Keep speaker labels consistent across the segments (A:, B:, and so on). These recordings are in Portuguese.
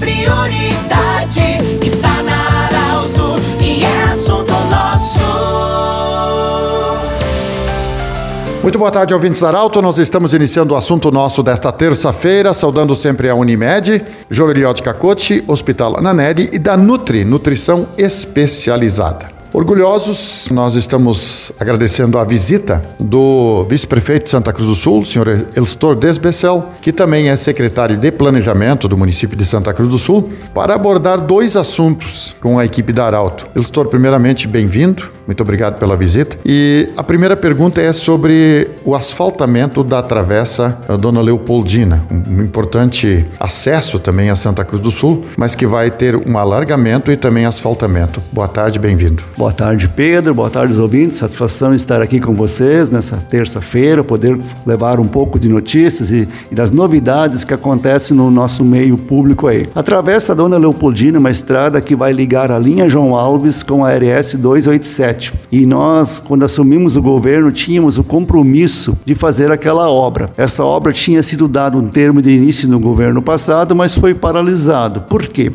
A: prioridade está na Arauto e é assunto nosso.
B: Muito boa tarde, ouvintes da Arauto. Nós estamos iniciando o assunto nosso desta terça-feira, saudando sempre a Unimed, de Cacote, Hospital Ananelli e da Nutri, Nutrição Especializada. Orgulhosos, nós estamos agradecendo a visita do vice-prefeito de Santa Cruz do Sul, senhor Elstor Desbecel, que também é secretário de Planejamento do município de Santa Cruz do Sul, para abordar dois assuntos com a equipe da Arauto. Elstor, primeiramente, bem-vindo, muito obrigado pela visita. E a primeira pergunta é sobre o asfaltamento da travessa Dona Leopoldina, um importante acesso também a Santa Cruz do Sul, mas que vai ter um alargamento e também asfaltamento. Boa tarde, bem-vindo.
C: Boa tarde, Pedro. Boa tarde, ouvintes. Satisfação estar aqui com vocês nessa terça-feira, poder levar um pouco de notícias e, e, das novidades que acontecem no nosso meio público aí. A Dona Leopoldina, uma estrada que vai ligar a linha João Alves com a RS 287. E nós, quando assumimos o governo, tínhamos o compromisso de fazer aquela obra. Essa obra tinha sido dado um termo de início no governo passado, mas foi paralisado. Por quê?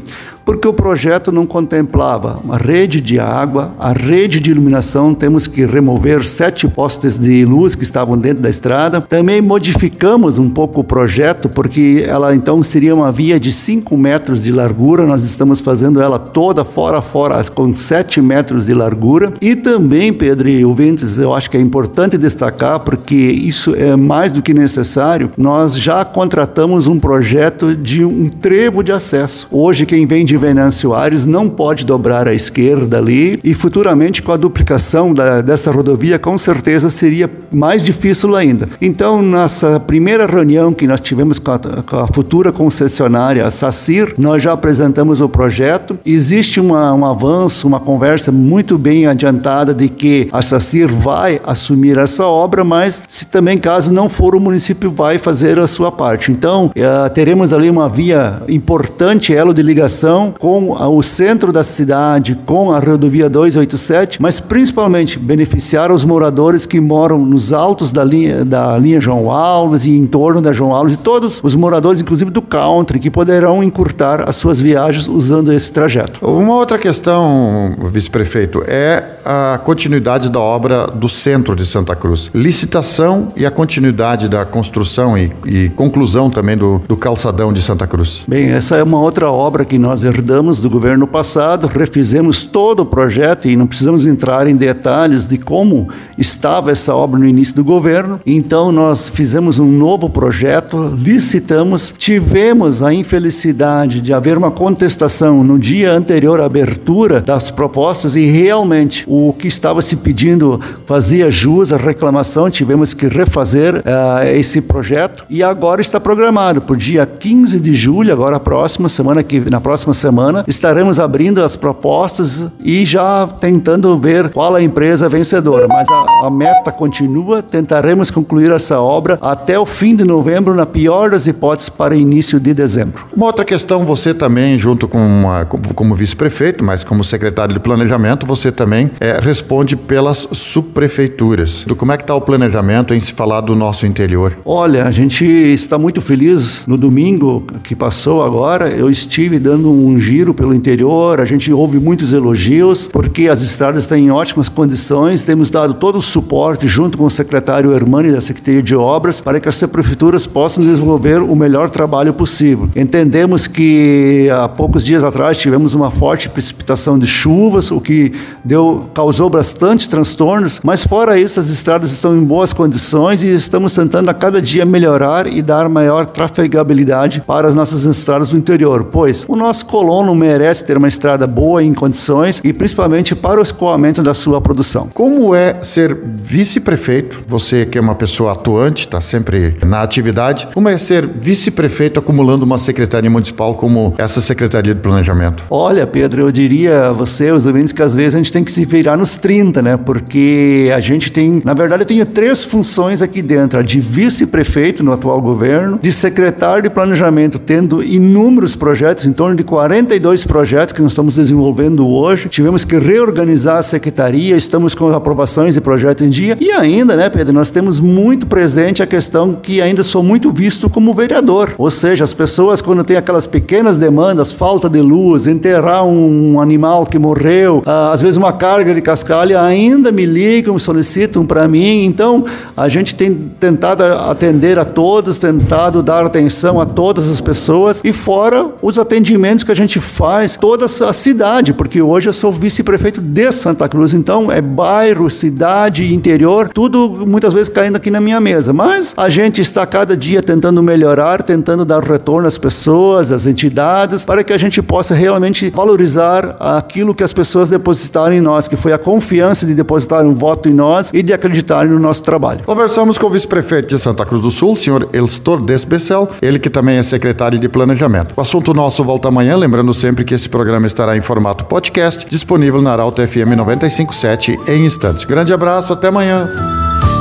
C: Porque o projeto não contemplava uma rede de água, a rede de iluminação, temos que remover sete postes de luz que estavam dentro da estrada. Também modificamos um pouco o projeto, porque ela então seria uma via de 5 metros de largura, nós estamos fazendo ela toda fora fora, com 7 metros de largura. E também, Pedro e ouvintes, eu acho que é importante destacar, porque isso é mais do que necessário, nós já contratamos um projeto de um trevo de acesso. Hoje, quem vem de Venâncio Aires não pode dobrar à esquerda ali e futuramente com a duplicação da, dessa rodovia com certeza seria mais difícil ainda. Então, nessa primeira reunião que nós tivemos com a, com a futura concessionária, a SACIR, nós já apresentamos o projeto. Existe uma, um avanço, uma conversa muito bem adiantada de que a SACIR vai assumir essa obra, mas se também caso não for, o município vai fazer a sua parte. Então, uh, teremos ali uma via importante, elo de ligação com o centro da cidade, com a rodovia 287, mas principalmente beneficiar os moradores que moram nos altos da linha, da linha João Alves e em torno da João Alves, e todos os moradores, inclusive do country, que poderão encurtar as suas viagens usando esse trajeto.
B: Uma outra questão, vice-prefeito, é a continuidade da obra do centro de Santa Cruz. Licitação e a continuidade da construção e, e conclusão também do, do calçadão de Santa Cruz.
C: Bem, essa é uma outra obra que nós herdamos do governo passado, refizemos todo o projeto e não precisamos entrar em detalhes de como estava essa obra no início do governo. Então nós fizemos um novo projeto, licitamos, tivemos a infelicidade de haver uma contestação no dia anterior à abertura das propostas e realmente o que estava se pedindo fazia jus à reclamação, tivemos que refazer uh, esse projeto e agora está programado para o dia 15 de julho, agora próxima semana que na próxima semana estaremos abrindo as propostas e já tentando ver qual a empresa vencedora. Mas a, a meta continua, tentaremos concluir essa obra até o fim de novembro, na pior das hipóteses, para início de dezembro.
B: Uma outra questão, você também, junto com uma, como vice-prefeito, mas como secretário de planejamento, você também é, responde pelas subprefeituras. Do como é que está o planejamento em se falar do nosso interior?
C: Olha, a gente está muito feliz. No domingo que passou agora, eu estive dando um giro pelo interior, a gente ouve muitos elogios, porque as estradas estão em ótimas condições, temos dado todo o suporte junto com o secretário Hermani da Secretaria de Obras para que as prefeituras possam desenvolver o melhor trabalho possível. Entendemos que há poucos dias atrás tivemos uma forte precipitação de chuvas, o que deu, causou bastante transtornos, mas fora isso as estradas estão em boas condições e estamos tentando a cada dia melhorar e dar maior trafegabilidade para as nossas estradas do interior, pois o nosso colono merece ter uma estrada boa em condições e principalmente para o escoamento da sua produção.
B: Como é ser vice-prefeito? Você que é uma pessoa atuante, está sempre na atividade. Como é ser vice-prefeito acumulando uma secretaria municipal como essa Secretaria de Planejamento?
C: Olha, Pedro, eu diria a você, os ouvintes, que às vezes a gente tem que se virar nos 30, né? Porque a gente tem, na verdade, eu tenho três funções aqui dentro: a de vice-prefeito no atual governo, de secretário de planejamento, tendo inúmeros projetos, em torno de 40 42 projetos que nós estamos desenvolvendo hoje. Tivemos que reorganizar a secretaria, estamos com aprovações de projeto em dia. E ainda, né, Pedro, nós temos muito presente a questão que ainda sou muito visto como vereador. Ou seja, as pessoas, quando tem aquelas pequenas demandas, falta de luz, enterrar um animal que morreu, ah, às vezes uma carga de cascalho, ainda me ligam, solicitam para mim. Então, a gente tem tentado atender a todos, tentado dar atenção a todas as pessoas e fora os atendimentos que a gente faz toda a cidade, porque hoje eu sou vice-prefeito de Santa Cruz, então é bairro, cidade, interior, tudo muitas vezes caindo aqui na minha mesa. Mas a gente está cada dia tentando melhorar, tentando dar retorno às pessoas, às entidades, para que a gente possa realmente valorizar aquilo que as pessoas depositaram em nós, que foi a confiança de depositar um voto em nós e de acreditar no nosso trabalho.
B: Conversamos com o vice-prefeito de Santa Cruz do Sul, senhor Elstor Desbecel, ele que também é secretário de Planejamento. O assunto nosso volta amanhã, lembrando sempre que esse programa estará em formato podcast, disponível na Arauto FM 957 em instantes. Grande abraço, até amanhã.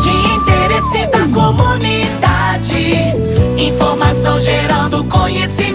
A: De interesse da comunidade, informação gerando conhecimento.